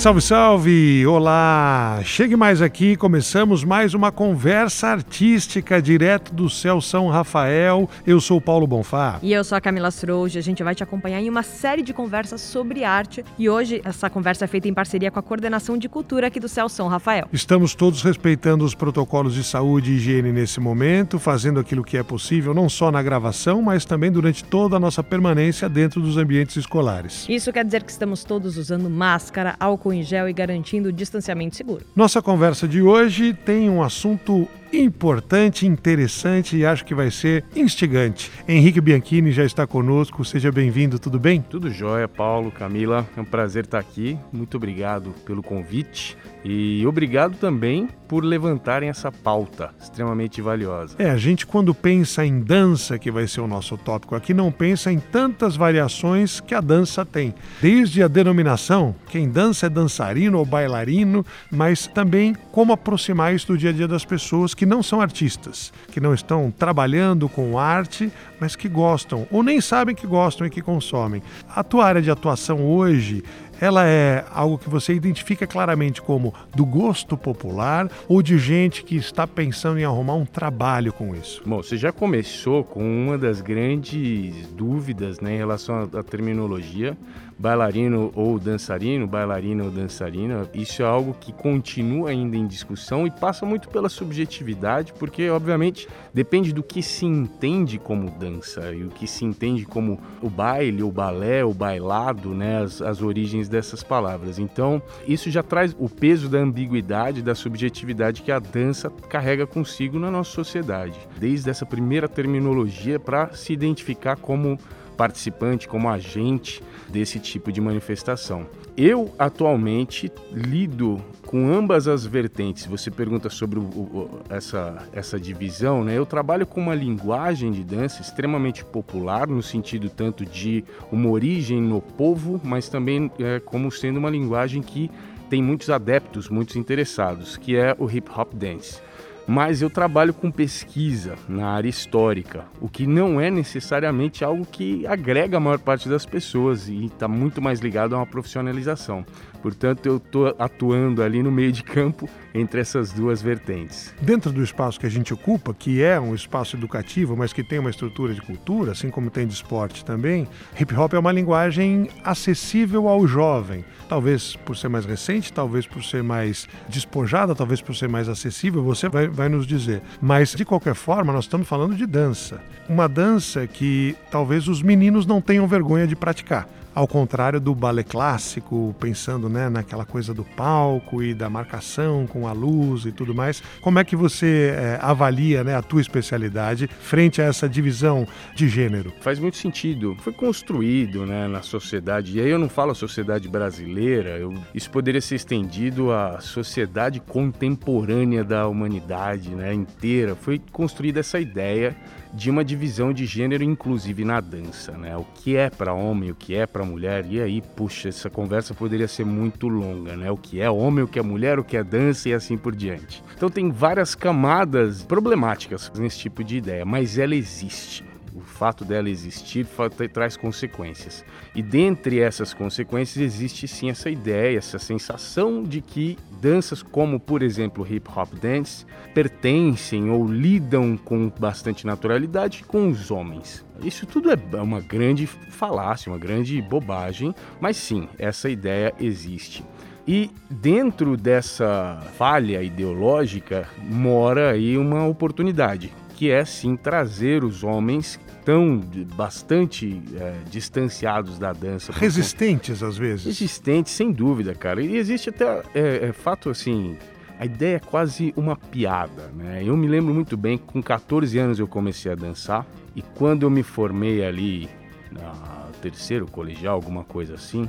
Salve, salve! Olá! Chegue mais aqui, começamos mais uma conversa artística direto do céu São Rafael. Eu sou o Paulo Bonfá. E eu sou a Camila Srouge. A gente vai te acompanhar em uma série de conversas sobre arte. E hoje essa conversa é feita em parceria com a Coordenação de Cultura aqui do céu São Rafael. Estamos todos respeitando os protocolos de saúde e higiene nesse momento, fazendo aquilo que é possível, não só na gravação, mas também durante toda a nossa permanência dentro dos ambientes escolares. Isso quer dizer que estamos todos usando máscara, álcool álcool em gel e garantindo o distanciamento seguro. Nossa conversa de hoje tem um assunto importante, interessante e acho que vai ser instigante. Henrique Bianchini já está conosco, seja bem-vindo, tudo bem? Tudo jóia, Paulo, Camila, é um prazer estar aqui, muito obrigado pelo convite e obrigado também por levantarem essa pauta extremamente valiosa. É, a gente quando pensa em dança, que vai ser o nosso tópico aqui, não pensa em tantas variações que a dança tem. Desde a denominação, quem dança é dançarino ou bailarino, mas também como aproximar isso do dia a dia das pessoas que não são artistas, que não estão trabalhando com arte, mas que gostam ou nem sabem que gostam e que consomem. A tua área de atuação hoje ela é algo que você identifica claramente como do gosto popular ou de gente que está pensando em arrumar um trabalho com isso? Bom, você já começou com uma das grandes dúvidas né, em relação à terminologia bailarino ou dançarino, bailarina ou dançarina, isso é algo que continua ainda em discussão e passa muito pela subjetividade, porque obviamente depende do que se entende como dança e o que se entende como o baile, o balé, o bailado, né, as, as origens dessas palavras. Então, isso já traz o peso da ambiguidade, da subjetividade que a dança carrega consigo na nossa sociedade. Desde essa primeira terminologia para se identificar como participante, como agente desse tipo de manifestação. Eu atualmente lido com ambas as vertentes. Você pergunta sobre o, o, essa, essa divisão, né? Eu trabalho com uma linguagem de dança extremamente popular, no sentido tanto de uma origem no povo, mas também é, como sendo uma linguagem que tem muitos adeptos, muitos interessados, que é o hip hop dance mas eu trabalho com pesquisa na área histórica, o que não é necessariamente algo que agrega a maior parte das pessoas e está muito mais ligado a uma profissionalização. Portanto, eu estou atuando ali no meio de campo entre essas duas vertentes. Dentro do espaço que a gente ocupa, que é um espaço educativo, mas que tem uma estrutura de cultura, assim como tem de esporte também, hip hop é uma linguagem acessível ao jovem. Talvez por ser mais recente, talvez por ser mais despojada, talvez por ser mais acessível, você vai, vai nos dizer. Mas, de qualquer forma, nós estamos falando de dança. Uma dança que talvez os meninos não tenham vergonha de praticar ao contrário do balé clássico, pensando né, naquela coisa do palco e da marcação com a luz e tudo mais. Como é que você é, avalia né, a tua especialidade frente a essa divisão de gênero? Faz muito sentido. Foi construído né, na sociedade, e aí eu não falo sociedade brasileira, eu, isso poderia ser estendido à sociedade contemporânea da humanidade né, inteira. Foi construída essa ideia de uma divisão de gênero, inclusive na dança, né? O que é para homem, o que é para mulher. E aí, puxa, essa conversa poderia ser muito longa, né? O que é homem, o que é mulher, o que é dança e assim por diante. Então tem várias camadas problemáticas nesse tipo de ideia, mas ela existe. O fato dela existir traz consequências. E dentre essas consequências existe sim essa ideia, essa sensação de que danças como, por exemplo, hip hop dance, pertencem ou lidam com bastante naturalidade com os homens. Isso tudo é uma grande falácia, uma grande bobagem, mas sim, essa ideia existe. E dentro dessa falha ideológica mora aí uma oportunidade que é sim trazer os homens tão bastante é, distanciados da dança. Resistentes às vezes. Resistentes, sem dúvida, cara. E existe até é, é, fato assim. A ideia é quase uma piada, né? Eu me lembro muito bem que com 14 anos eu comecei a dançar e quando eu me formei ali no terceiro colegial, alguma coisa assim,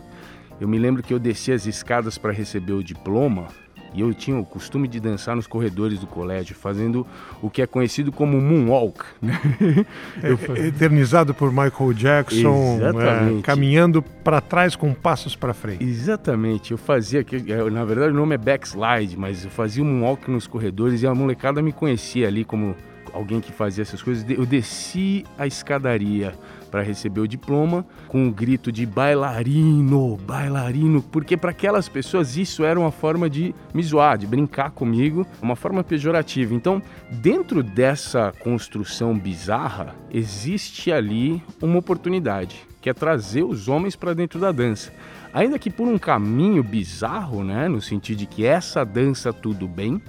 eu me lembro que eu desci as escadas para receber o diploma E eu tinha o costume de dançar nos corredores do colégio, fazendo o que é conhecido como moonwalk. Né? É, eternizado por Michael Jackson, é, caminhando para trás com passos para frente. Exatamente. Eu fazia, é, na verdade o nome é backslide, mas eu fazia um moonwalk nos corredores e a molecada me conhecia ali como alguém que fazia essas coisas. Eu desci a escadaria para receber o diploma com um grito de bailarino, bailarino, porque para aquelas pessoas isso era uma forma de me zoar, de brincar comigo, uma forma pejorativa. Então, dentro dessa construção bizarra, existe ali uma oportunidade, que é trazer os homens para dentro da dança. Ainda que por um caminho bizarro, né, no sentido de que essa dança tudo bem,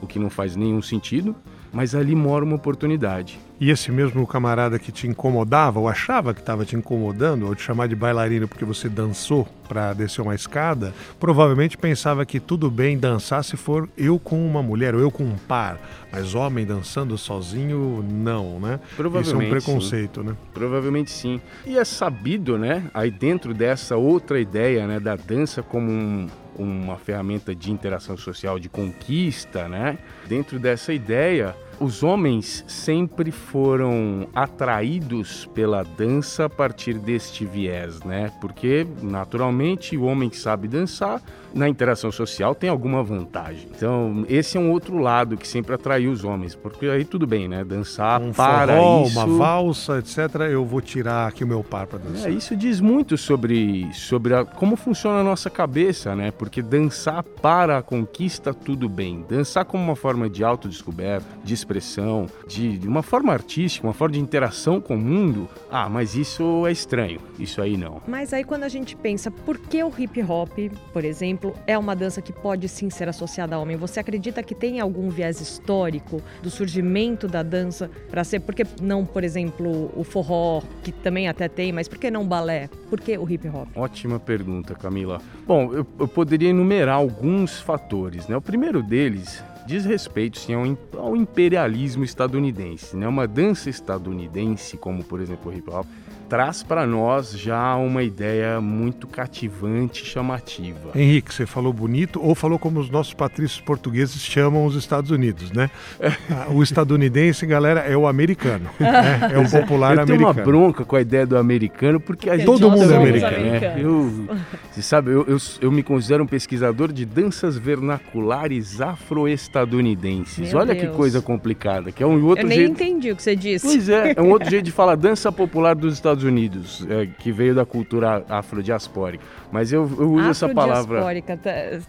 o que não faz nenhum sentido, mas ali mora uma oportunidade. E esse mesmo camarada que te incomodava, ou achava que estava te incomodando, ou te chamar de bailarino porque você dançou para descer uma escada, provavelmente pensava que tudo bem dançar se for eu com uma mulher ou eu com um par, mas homem dançando sozinho, não, né? Provavelmente. Isso é um preconceito, sim. né? Provavelmente sim. E é sabido, né, aí dentro dessa outra ideia, né, da dança como um, uma ferramenta de interação social, de conquista, né? Dentro dessa ideia, os homens sempre foram atraídos pela dança a partir deste viés, né? Porque naturalmente o homem que sabe dançar na interação social tem alguma vantagem. Então, esse é um outro lado que sempre atraiu os homens, porque aí tudo bem, né? Dançar um para forró, isso, uma valsa, etc. Eu vou tirar aqui o meu par para dançar. É, isso diz muito sobre sobre a, como funciona a nossa cabeça, né? Porque dançar para a conquista tudo bem. Dançar como uma forma de autodescoberta, de expressão, de, de uma forma artística, uma forma de interação com o mundo. Ah, mas isso é estranho. Isso aí não. Mas aí quando a gente pensa, por que o hip hop, por exemplo, exemplo, é uma dança que pode sim ser associada a homem. Você acredita que tem algum viés histórico do surgimento da dança para ser? Por que não, por exemplo, o forró, que também até tem, mas por que não balé? Por que o hip hop? Ótima pergunta, Camila. Bom, eu, eu poderia enumerar alguns fatores. Né? O primeiro deles diz respeito sim ao, ao imperialismo estadunidense. Né? Uma dança estadunidense, como por exemplo o hip hop, traz para nós já uma ideia muito cativante, chamativa. Henrique, você falou bonito ou falou como os nossos patrícios portugueses chamam os Estados Unidos, né? Ah, o estadunidense, galera, é o americano, né? é o popular eu americano. Eu tenho uma bronca com a ideia do americano porque a gente todo mundo é americano. Né? Eu, você sabe, eu, eu, eu, me considero um pesquisador de danças vernaculares afro-estadunidenses. Olha Deus. que coisa complicada, que é um outro eu nem jeito... entendi o que você disse. Pois é, é um outro jeito de falar dança popular dos Estados Estados Unidos, é, que veio da cultura afrodiaspórica. Mas eu, eu uso essa palavra. Tá,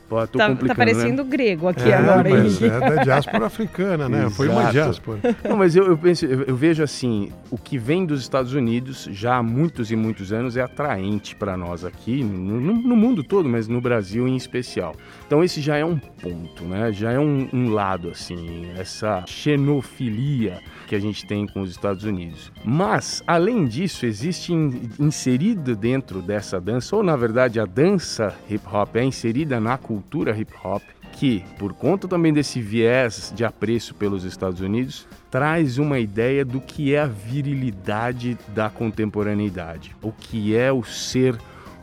Pô, tá, tá né? parecendo né? grego aqui é, agora. Mas é da diáspora africana, né? Exato. Foi uma diáspora. Não, mas eu, eu penso, eu, eu, vejo assim, o que vem dos Estados Unidos já há muitos e muitos anos é atraente para nós aqui, no, no, mundo todo, mas no Brasil em especial. Então esse já é um ponto, né? Já é um, um lado, assim, essa xenofilia que a gente tem com os Estados Unidos. Mas, além disso, existe in, inserido dentro dessa dança, ou na verdade a dança hip hop é inserida na cultura hip hop, que, por conta também desse viés de apreço pelos Estados Unidos, traz uma ideia do que é a virilidade da contemporaneidade, o que é o ser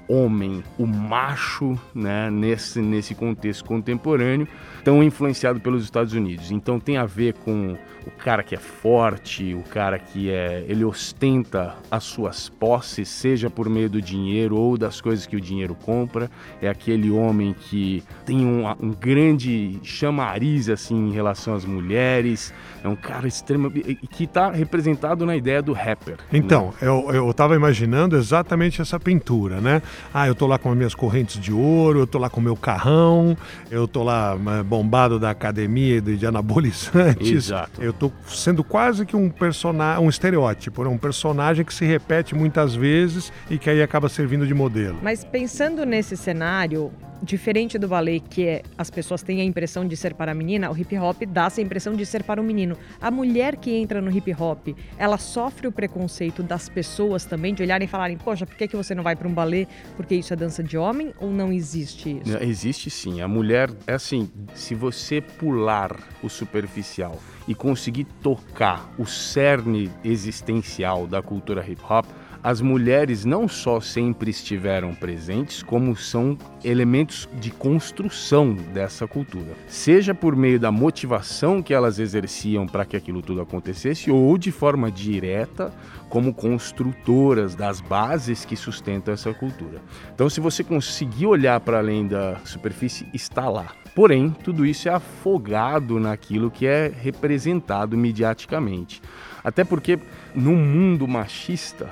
homem, o macho, né, nesse, nesse contexto contemporâneo, tão influenciado pelos Estados Unidos. Então tem a ver com o cara que é forte, o cara que é, ele ostenta as suas posses, seja por meio do dinheiro ou das coisas que o dinheiro compra. É aquele homem que tem um, um grande chamariz assim em relação às mulheres. É um cara extremo que está representado na ideia do rapper. Então, né? eu, eu tava imaginando exatamente essa pintura, né? Ah, eu tô lá com as minhas correntes de ouro, eu tô lá com o meu carrão, eu tô lá bombado da academia de, de anabolizantes. Exato. Eu tô sendo quase que um personagem, um estereótipo, né? um personagem que se repete muitas vezes e que aí acaba servindo de modelo. Mas pensando nesse cenário, diferente do ballet, que é as pessoas têm a impressão de ser para a menina, o hip hop dá essa impressão de ser para o menino. A mulher que entra no hip hop, ela sofre o preconceito das pessoas também, de olharem e falarem, poxa, por que, que você não vai para um ballet? Porque isso é dança de homem ou não existe isso? Existe sim. A mulher, é assim, se você pular o superficial e conseguir tocar o cerne existencial da cultura hip hop, as mulheres não só sempre estiveram presentes, como são elementos de construção dessa cultura. Seja por meio da motivação que elas exerciam para que aquilo tudo acontecesse, ou de forma direta, como construtoras das bases que sustentam essa cultura. Então, se você conseguir olhar para além da superfície, está lá. Porém, tudo isso é afogado naquilo que é representado mediaticamente. Até porque, no mundo machista,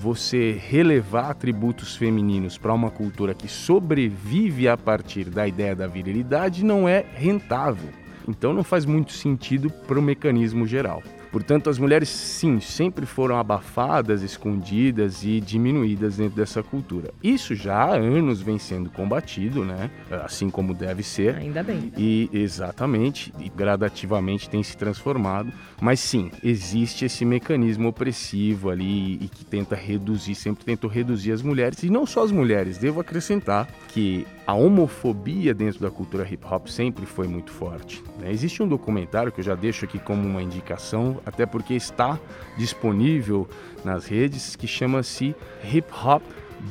você relevar atributos femininos para uma cultura que sobrevive a partir da ideia da virilidade não é rentável. Então não faz muito sentido para o mecanismo geral. Portanto, as mulheres, sim, sempre foram abafadas, escondidas e diminuídas dentro dessa cultura. Isso já há anos vem sendo combatido, né? Assim como deve ser. Ainda bem. E exatamente, e gradativamente tem se transformado. Mas sim, existe esse mecanismo opressivo ali e que tenta reduzir, sempre tentou reduzir as mulheres. E não só as mulheres, devo acrescentar que a homofobia dentro da cultura hip hop sempre foi muito forte. Né? Existe um documentário que eu já deixo aqui como uma indicação, até porque está disponível nas redes, que chama-se Hip Hop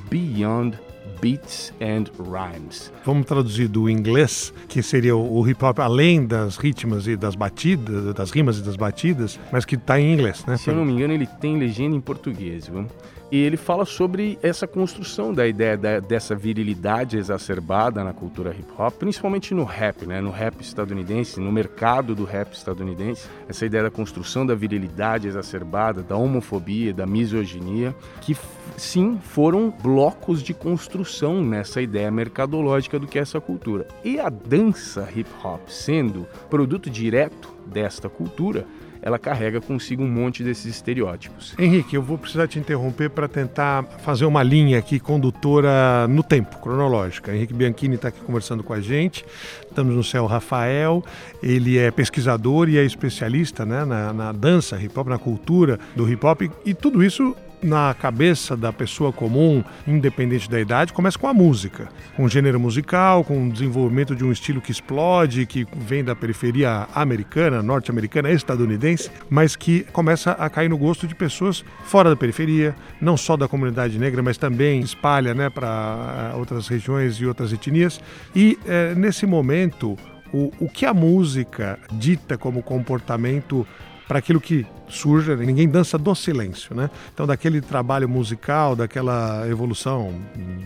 Beyond Beats and Rhymes. Vamos traduzir do inglês, que seria o hip hop além das ritmas e das batidas, das rimas e das batidas, mas que está em inglês, né? Se eu não me engano, ele tem legenda em português, viu? E ele fala sobre essa construção da ideia da, dessa virilidade exacerbada na cultura hip hop, principalmente no rap, né? no rap estadunidense, no mercado do rap estadunidense. Essa ideia da construção da virilidade exacerbada, da homofobia, da misoginia, que sim foram blocos de construção nessa ideia mercadológica do que é essa cultura. E a dança hip hop, sendo produto direto desta cultura, ela carrega consigo um monte desses estereótipos. Henrique, eu vou precisar te interromper para tentar fazer uma linha aqui condutora no tempo, cronológica. Henrique Bianchini está aqui conversando com a gente. Estamos no céu Rafael, ele é pesquisador e é especialista né, na, na dança hip hop, na cultura do hip hop, e tudo isso na cabeça da pessoa comum, independente da idade, começa com a música, com gênero musical, com o desenvolvimento de um estilo que explode, que vem da periferia americana, norte-americana, estadunidense, mas que começa a cair no gosto de pessoas fora da periferia, não só da comunidade negra, mas também espalha né, para eh, outras regiões e outras etnias. E é, nesse momento, o, o que a música dita como comportamento para aquilo que surge, ninguém dança do silêncio, né? Então, daquele trabalho musical, daquela evolução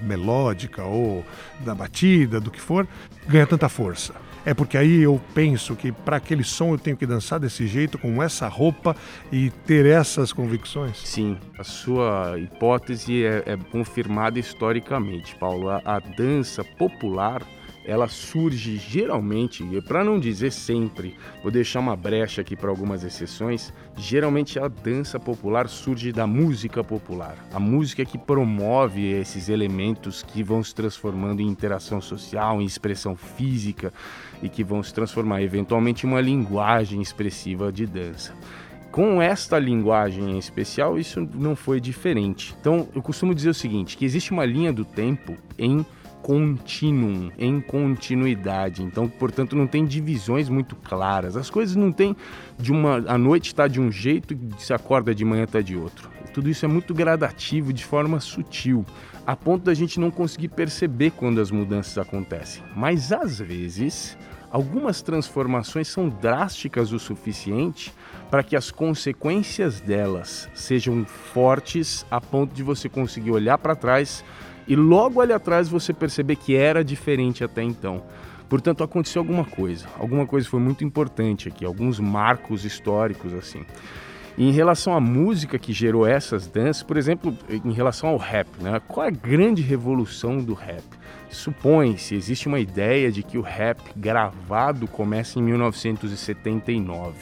melódica ou da batida, do que for, ganha tanta força. É porque aí eu penso que para aquele som eu tenho que dançar desse jeito, com essa roupa e ter essas convicções? Sim, a sua hipótese é, é confirmada historicamente, Paulo. A, a dança popular ela surge geralmente, para não dizer sempre, vou deixar uma brecha aqui para algumas exceções, geralmente a dança popular surge da música popular. A música que promove esses elementos que vão se transformando em interação social, em expressão física e que vão se transformar eventualmente em uma linguagem expressiva de dança. Com esta linguagem em especial, isso não foi diferente. Então, eu costumo dizer o seguinte, que existe uma linha do tempo em contínuo, em continuidade. Então, portanto, não tem divisões muito claras. As coisas não tem de uma a noite está de um jeito e se acorda de manhã está de outro. Tudo isso é muito gradativo, de forma sutil, a ponto da gente não conseguir perceber quando as mudanças acontecem. Mas às vezes, algumas transformações são drásticas o suficiente para que as consequências delas sejam fortes a ponto de você conseguir olhar para trás e logo ali atrás você perceber que era diferente até então. Portanto, aconteceu alguma coisa. Alguma coisa foi muito importante aqui, alguns marcos históricos assim. Em relação à música que gerou essas danças, por exemplo, em relação ao rap, né? qual é a grande revolução do rap? Supõe-se, existe uma ideia de que o rap gravado começa em 1979.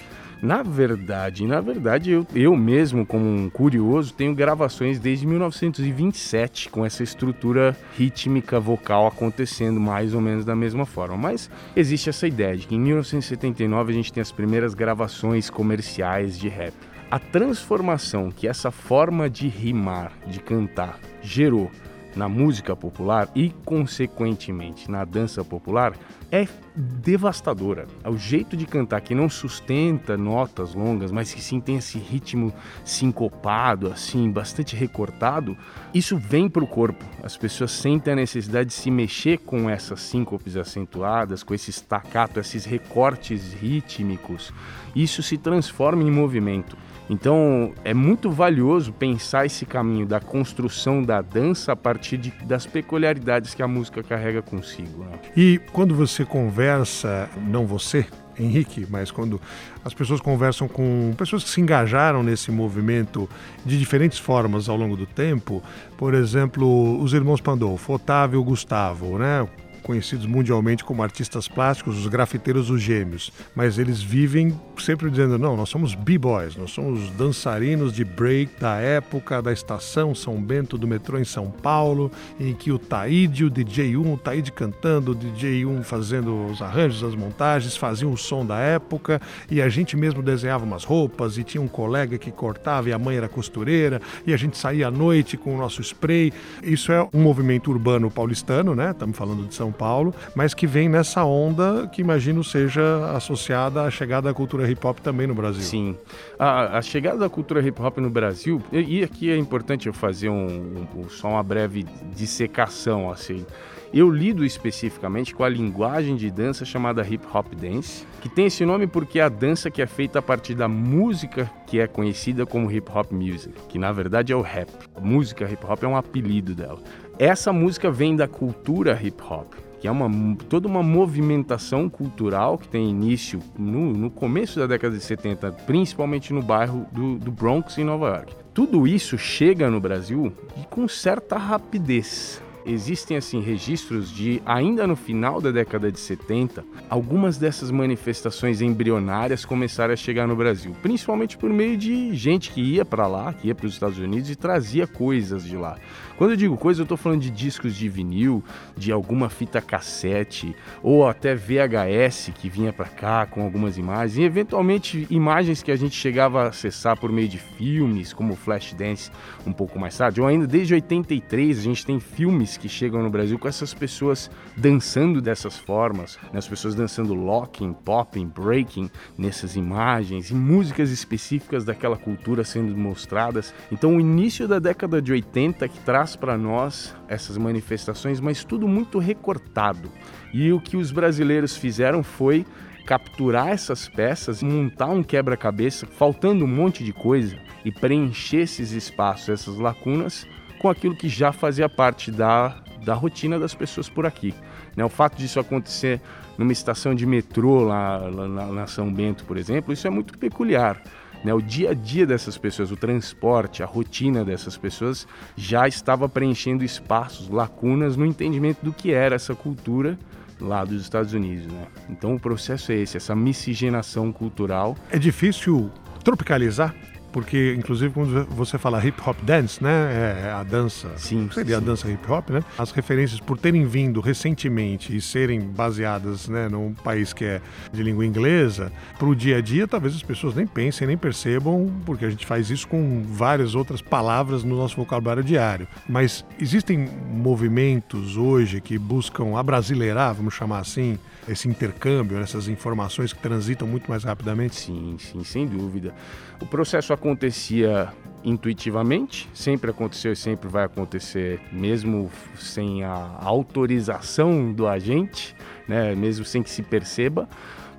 Na verdade, na verdade, eu, eu mesmo, como um curioso, tenho gravações desde 1927 com essa estrutura rítmica vocal acontecendo mais ou menos da mesma forma. Mas existe essa ideia de que em 1979 a gente tem as primeiras gravações comerciais de rap. A transformação que essa forma de rimar, de cantar, gerou na música popular e, consequentemente, na dança popular é devastadora. O jeito de cantar que não sustenta notas longas, mas que sim tem esse ritmo sincopado, assim, bastante recortado, isso vem para o corpo. As pessoas sentem a necessidade de se mexer com essas síncopes acentuadas, com esse staccato, esses recortes rítmicos. Isso se transforma em movimento. Então é muito valioso pensar esse caminho da construção da dança a partir de, das peculiaridades que a música carrega consigo. Né? E quando você conversa, não você, Henrique, mas quando as pessoas conversam com pessoas que se engajaram nesse movimento de diferentes formas ao longo do tempo, por exemplo, os irmãos Pandolfo, Otávio Gustavo, né? Conhecidos mundialmente como artistas plásticos, os grafiteiros os gêmeos, mas eles vivem sempre dizendo: não, nós somos b-boys, nós somos dançarinos de break da época da estação São Bento do metrô em São Paulo, em que o Taíde, o DJ1, o Taíde cantando, o DJ1 fazendo os arranjos, as montagens, faziam o som da época e a gente mesmo desenhava umas roupas e tinha um colega que cortava e a mãe era costureira e a gente saía à noite com o nosso spray. Isso é um movimento urbano paulistano, né? Estamos falando de São Paulo, mas que vem nessa onda que imagino seja associada à chegada da cultura hip hop também no Brasil. Sim. A, a chegada da cultura hip hop no Brasil, e, e aqui é importante eu fazer um, um, só uma breve dissecação assim. Eu lido especificamente com a linguagem de dança chamada hip hop dance, que tem esse nome porque é a dança que é feita a partir da música que é conhecida como hip hop music, que na verdade é o rap. A música hip hop é um apelido dela. Essa música vem da cultura hip hop, que é uma, toda uma movimentação cultural que tem início no, no começo da década de 70, principalmente no bairro do, do Bronx, em Nova York. Tudo isso chega no Brasil com certa rapidez existem assim registros de ainda no final da década de 70, algumas dessas manifestações embrionárias começaram a chegar no Brasil, principalmente por meio de gente que ia para lá, que ia para os Estados Unidos e trazia coisas de lá. Quando eu digo coisa, eu estou falando de discos de vinil, de alguma fita cassete ou até VHS que vinha para cá com algumas imagens, e eventualmente imagens que a gente chegava a acessar por meio de filmes, como Flashdance um pouco mais tarde, ou ainda desde 83 a gente tem filmes que chegam no Brasil com essas pessoas dançando dessas formas, né? as pessoas dançando locking, popping, breaking nessas imagens e músicas específicas daquela cultura sendo mostradas. Então o início da década de 80 que traz traz para nós essas manifestações, mas tudo muito recortado. E o que os brasileiros fizeram foi capturar essas peças, montar um quebra-cabeça, faltando um monte de coisa, e preencher esses espaços, essas lacunas, com aquilo que já fazia parte da, da rotina das pessoas por aqui. Né? O fato disso acontecer numa estação de metrô lá, lá na São Bento, por exemplo, isso é muito peculiar. Né? O dia a dia dessas pessoas, o transporte, a rotina dessas pessoas já estava preenchendo espaços, lacunas no entendimento do que era essa cultura lá dos Estados Unidos. Né? Então o processo é esse, essa miscigenação cultural. É difícil tropicalizar porque inclusive quando você fala hip hop dance, né, é a dança, sim, seria sim. a dança hip hop, né? As referências por terem vindo recentemente e serem baseadas, né, num país que é de língua inglesa, para o dia a dia, talvez as pessoas nem pensem, nem percebam, porque a gente faz isso com várias outras palavras no nosso vocabulário diário. Mas existem movimentos hoje que buscam abrasileirar, vamos chamar assim, esse intercâmbio, essas informações que transitam muito mais rapidamente? Sim, sim, sem dúvida. O processo acontecia intuitivamente, sempre aconteceu e sempre vai acontecer, mesmo sem a autorização do agente, né, mesmo sem que se perceba,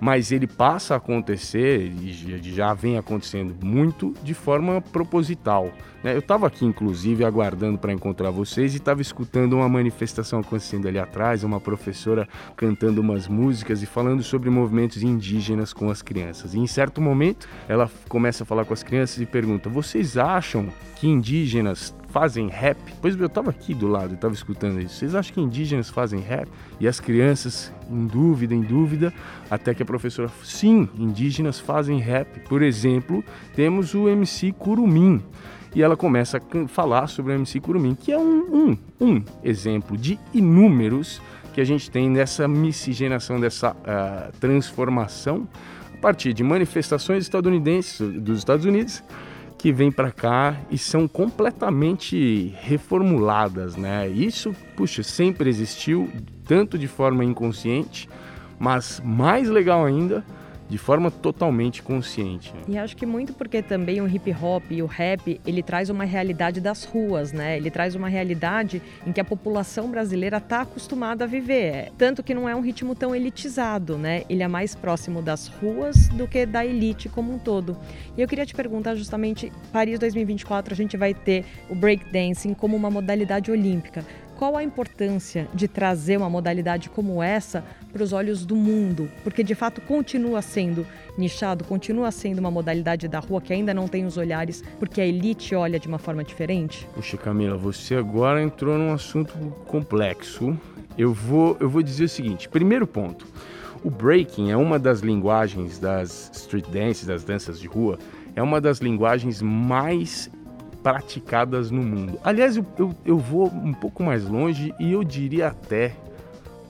mas ele passa a acontecer e já vem acontecendo muito de forma proposital. Né? Eu estava aqui, inclusive, aguardando para encontrar vocês e estava escutando uma manifestação acontecendo ali atrás, uma professora cantando umas músicas e falando sobre movimentos indígenas com as crianças. E em certo momento, ela começa a falar com as crianças e pergunta: Vocês acham que indígenas fazem rap? Pois eu estava aqui do lado, estava escutando isso. Vocês acham que indígenas fazem rap? E as crianças, em dúvida, em dúvida, até que a professora, sim, indígenas fazem rap. Por exemplo, temos o MC Curumim e ela começa a falar sobre o MC Curumim, que é um, um, um exemplo de inúmeros que a gente tem nessa miscigenação, dessa uh, transformação a partir de manifestações estadunidenses dos Estados Unidos que vêm para cá e são completamente reformuladas, né? Isso, puxa, sempre existiu, tanto de forma inconsciente, mas mais legal ainda, de forma totalmente consciente. E acho que muito porque também o hip hop e o rap, ele traz uma realidade das ruas, né? Ele traz uma realidade em que a população brasileira está acostumada a viver. Tanto que não é um ritmo tão elitizado, né? Ele é mais próximo das ruas do que da elite como um todo. E eu queria te perguntar justamente, Paris 2024 a gente vai ter o breakdancing como uma modalidade olímpica. Qual a importância de trazer uma modalidade como essa para os olhos do mundo? Porque de fato continua sendo nichado, continua sendo uma modalidade da rua que ainda não tem os olhares, porque a elite olha de uma forma diferente? Puxa, Camila, você agora entrou num assunto complexo. Eu vou, eu vou dizer o seguinte: primeiro ponto. O breaking é uma das linguagens das street dances, das danças de rua, é uma das linguagens mais praticadas no mundo. Aliás, eu, eu, eu vou um pouco mais longe e eu diria até,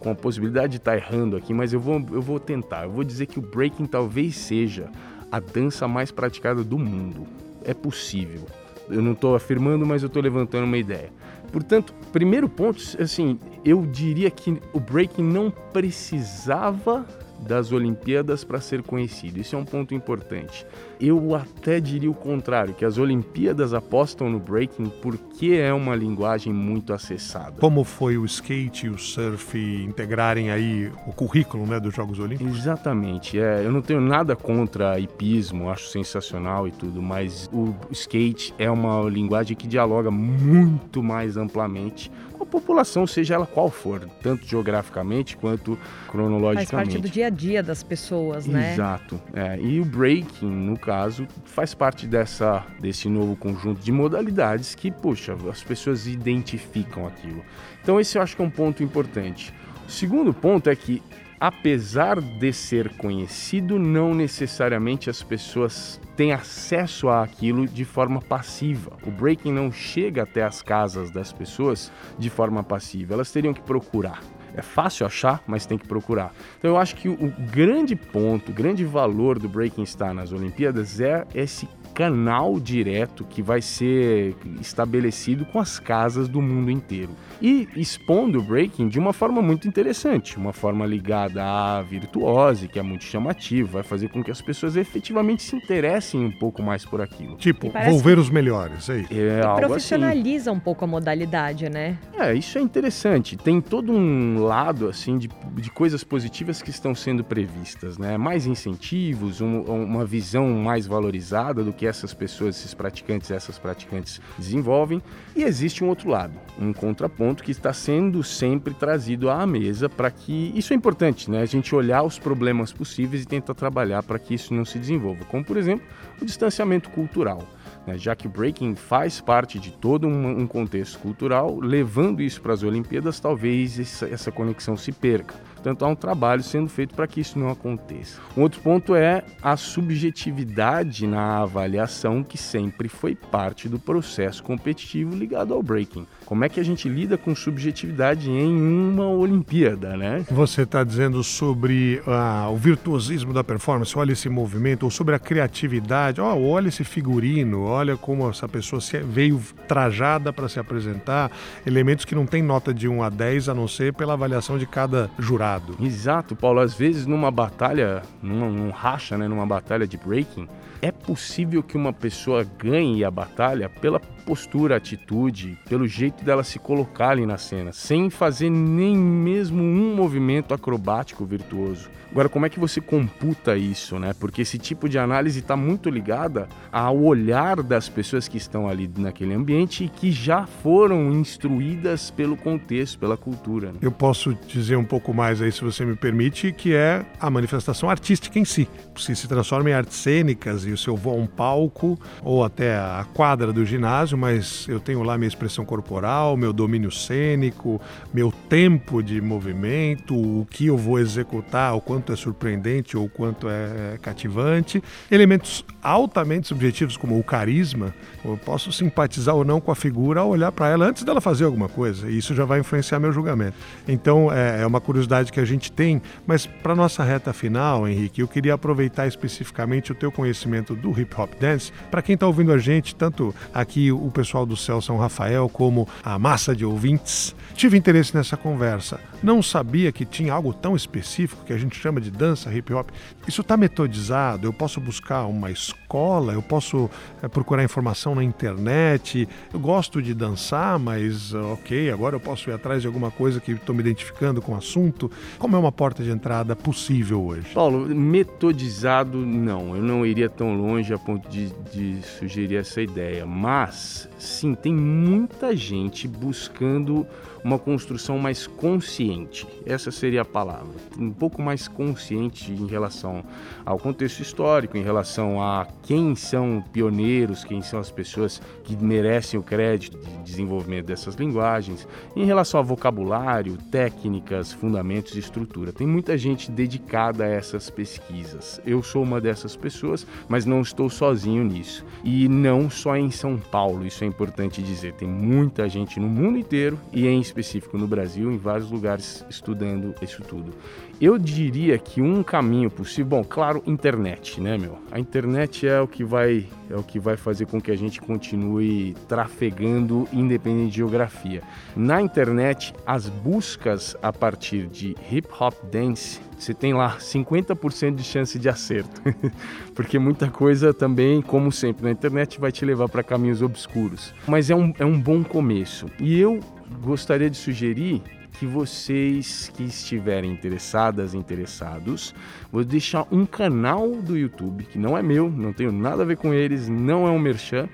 com a possibilidade de estar errando aqui, mas eu vou, eu vou tentar. Eu vou dizer que o breaking talvez seja a dança mais praticada do mundo. É possível. Eu não estou afirmando, mas eu estou levantando uma ideia. Portanto, primeiro ponto, assim, eu diria que o breaking não precisava das Olimpíadas para ser conhecido. Isso é um ponto importante. Eu até diria o contrário, que as Olimpíadas apostam no breaking porque é uma linguagem muito acessada. Como foi o skate e o surf integrarem aí o currículo né, dos Jogos Olímpicos? Exatamente. É, eu não tenho nada contra hipismo, acho sensacional e tudo, mas o skate é uma linguagem que dialoga muito mais amplamente a população, seja ela qual for, tanto geograficamente quanto cronologicamente. Faz parte do dia a dia das pessoas, né? Exato. É, e o breaking, no caso, faz parte dessa, desse novo conjunto de modalidades que, puxa, as pessoas identificam aquilo. Então, esse eu acho que é um ponto importante. O segundo ponto é que, apesar de ser conhecido, não necessariamente as pessoas têm acesso àquilo de forma passiva. O breaking não chega até as casas das pessoas de forma passiva, elas teriam que procurar. É fácil achar, mas tem que procurar. Então eu acho que o grande ponto, o grande valor do Breaking Star nas Olimpíadas é esse canal direto que vai ser estabelecido com as casas do mundo inteiro. E expondo o breaking de uma forma muito interessante, uma forma ligada à virtuose, que é muito chamativo, vai fazer com que as pessoas efetivamente se interessem um pouco mais por aquilo. Tipo, vou ver os melhores, é isso. É, e profissionaliza assim. um pouco a modalidade, né? É, isso é interessante. Tem todo um lado, assim, de, de coisas positivas que estão sendo previstas, né? Mais incentivos, um, uma visão mais valorizada do que essas pessoas, esses praticantes, essas praticantes desenvolvem. E existe um outro lado, um contraponto que está sendo sempre trazido à mesa para que isso é importante, né? A gente olhar os problemas possíveis e tentar trabalhar para que isso não se desenvolva, como por exemplo o distanciamento cultural. Né? Já que o breaking faz parte de todo um, contexto cultural, levando isso para as Olimpíadas, talvez essa conexão se perca. Portanto, há um trabalho sendo feito para que isso não aconteça. Um outro ponto é a subjetividade na avaliação, que sempre foi parte do processo competitivo ligado ao breaking. Como é que a gente lida com subjetividade em uma Olimpíada, né? Você está dizendo sobre ah, o virtuosismo da performance, olha esse movimento, ou sobre a criatividade, oh, olha esse figurino, olha como essa pessoa veio trajada para se apresentar, elementos que não tem nota de 1 a 10, a não ser pela avaliação de cada jurado. Exato, Paulo. Às vezes numa batalha, num, num racha, né, numa batalha de breaking, é possível que uma pessoa ganhe a batalha pela postura, atitude, pelo jeito dela se colocar ali na cena, sem fazer nem mesmo um movimento acrobático virtuoso. Agora, como é que você computa isso, né? Porque esse tipo de análise está muito ligada ao olhar das pessoas que estão ali naquele ambiente e que já foram instruídas pelo contexto, pela cultura. Né? Eu posso dizer um pouco mais aí, se você me permite, que é a manifestação artística em si. Se se transforma em artes cênicas e o seu voo a um palco ou até a quadra do ginásio, mas eu tenho lá minha expressão corporal corporal, meu domínio cênico, meu tempo de movimento, o que eu vou executar, o quanto é surpreendente ou o quanto é cativante. Elementos altamente subjetivos, como o carisma, eu posso simpatizar ou não com a figura ao olhar para ela antes dela fazer alguma coisa, e isso já vai influenciar meu julgamento. Então, é, é uma curiosidade que a gente tem, mas para nossa reta final, Henrique, eu queria aproveitar especificamente o teu conhecimento do hip hop dance para quem está ouvindo a gente, tanto aqui o pessoal do Céu São Rafael como a massa de ouvintes. Tive interesse nessa conversa. Não sabia que tinha algo tão específico que a gente chama de dança hip hop. Isso está metodizado? Eu posso buscar uma escola? Eu posso é, procurar informação na internet? Eu gosto de dançar, mas ok, agora eu posso ir atrás de alguma coisa que estou me identificando com o assunto. Como é uma porta de entrada possível hoje? Paulo, metodizado não. Eu não iria tão longe a ponto de, de sugerir essa ideia. Mas, sim, tem muita gente buscando uma construção mais consciente. Essa seria a palavra. Um pouco mais consciente em relação ao contexto histórico, em relação a quem são pioneiros, quem são as pessoas que merecem o crédito de desenvolvimento dessas linguagens, em relação a vocabulário, técnicas, fundamentos e estrutura. Tem muita gente dedicada a essas pesquisas. Eu sou uma dessas pessoas, mas não estou sozinho nisso. E não só em São Paulo, isso é importante dizer. Tem muita gente no mundo inteiro e em específico no Brasil, em vários lugares estudando isso tudo. Eu diria que um caminho possível, bom, claro, internet, né, meu? A internet é o que vai é o que vai fazer com que a gente continue trafegando independente de geografia. Na internet, as buscas a partir de hip hop dance, você tem lá 50% de chance de acerto. Porque muita coisa também, como sempre na internet, vai te levar para caminhos obscuros. Mas é um, é um bom começo. E eu gostaria de sugerir que vocês que estiverem interessadas, interessados, vou deixar um canal do YouTube, que não é meu, não tenho nada a ver com eles, não é um merchan,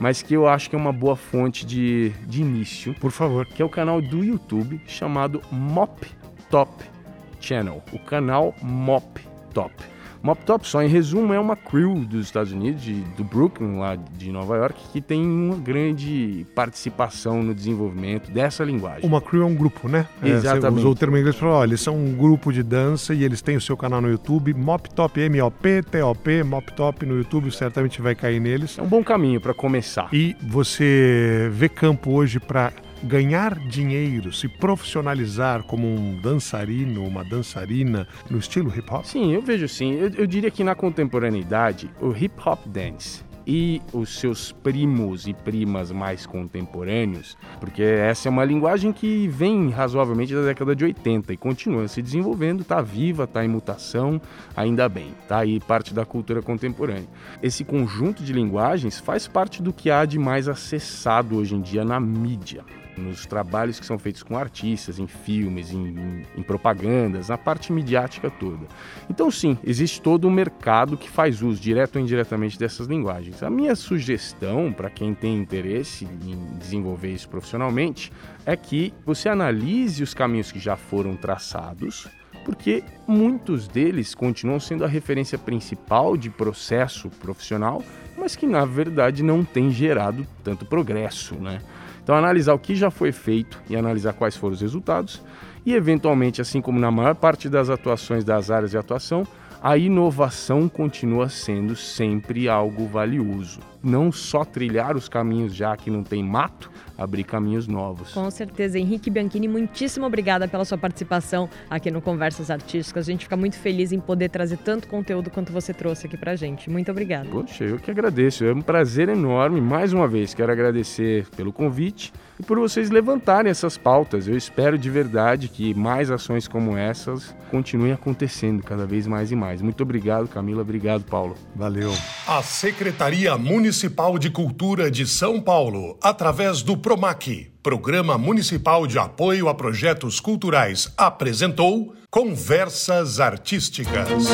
mas que eu acho que é uma boa fonte de, de início. Por favor. Que é o canal do YouTube chamado Mop Top Channel. O canal Mop Top. Mop Top, só em resumo, é uma crew dos Estados Unidos, de, do Brooklyn, lá de Nova York, que tem uma grande participação no desenvolvimento dessa linguagem. Uma crew é um grupo, né? Exatamente. É, você usou o termo em inglês para olha, eles são um grupo de dança e eles têm o seu canal no YouTube, Mop Top, M-O-P, T-O-P, Mop Top no YouTube, certamente vai cair neles. É um bom caminho para começar. E você vê campo hoje para ganhar dinheiro, se profissionalizar como um dançarino, uma dançarina no estilo hip hop? Sim, eu vejo sim. Eu, eu diria que na contemporaneidade, o hip hop dance e os seus primos e primas mais contemporâneos, porque essa é uma linguagem que vem razoavelmente da década de 80 e continua se desenvolvendo, está viva, está em mutação, ainda bem, está aí parte da cultura contemporânea. Esse conjunto de linguagens faz parte do que há de mais acessado hoje em dia na mídia nos trabalhos que são feitos com artistas, em filmes, em, em, em, propagandas, na parte midiática toda. Então, sim, existe todo um mercado que faz uso, direto ou indiretamente, dessas linguagens. A minha sugestão para quem tem interesse em desenvolver isso profissionalmente é que você analise os caminhos que já foram traçados porque muitos deles continuam sendo a referência principal de processo profissional, mas que na verdade não tem gerado tanto progresso, né? Então, analisar o que já foi feito e analisar quais foram os resultados, e eventualmente, assim como na maior parte das atuações das áreas de atuação, a inovação continua sendo sempre algo valioso. Não só trilhar os caminhos já que não tem mato, abrir caminhos novos. Com certeza. Henrique Bianchini, muitíssimo obrigada pela sua participação aqui no Conversas Artísticas. A gente fica muito feliz em poder trazer tanto conteúdo quanto você trouxe aqui pra gente. Muito obrigada. Poxa, eu que agradeço. É um prazer enorme. Mais uma vez, quero agradecer pelo convite e por vocês levantarem essas pautas. Eu espero de verdade que mais ações como essas continuem acontecendo cada vez mais e mais. Muito obrigado, Camila. Obrigado, Paulo. Valeu. A Secretaria Municipal de Cultura de São Paulo, através do PROMAC, Programa Municipal de Apoio a Projetos Culturais, apresentou Conversas Artísticas.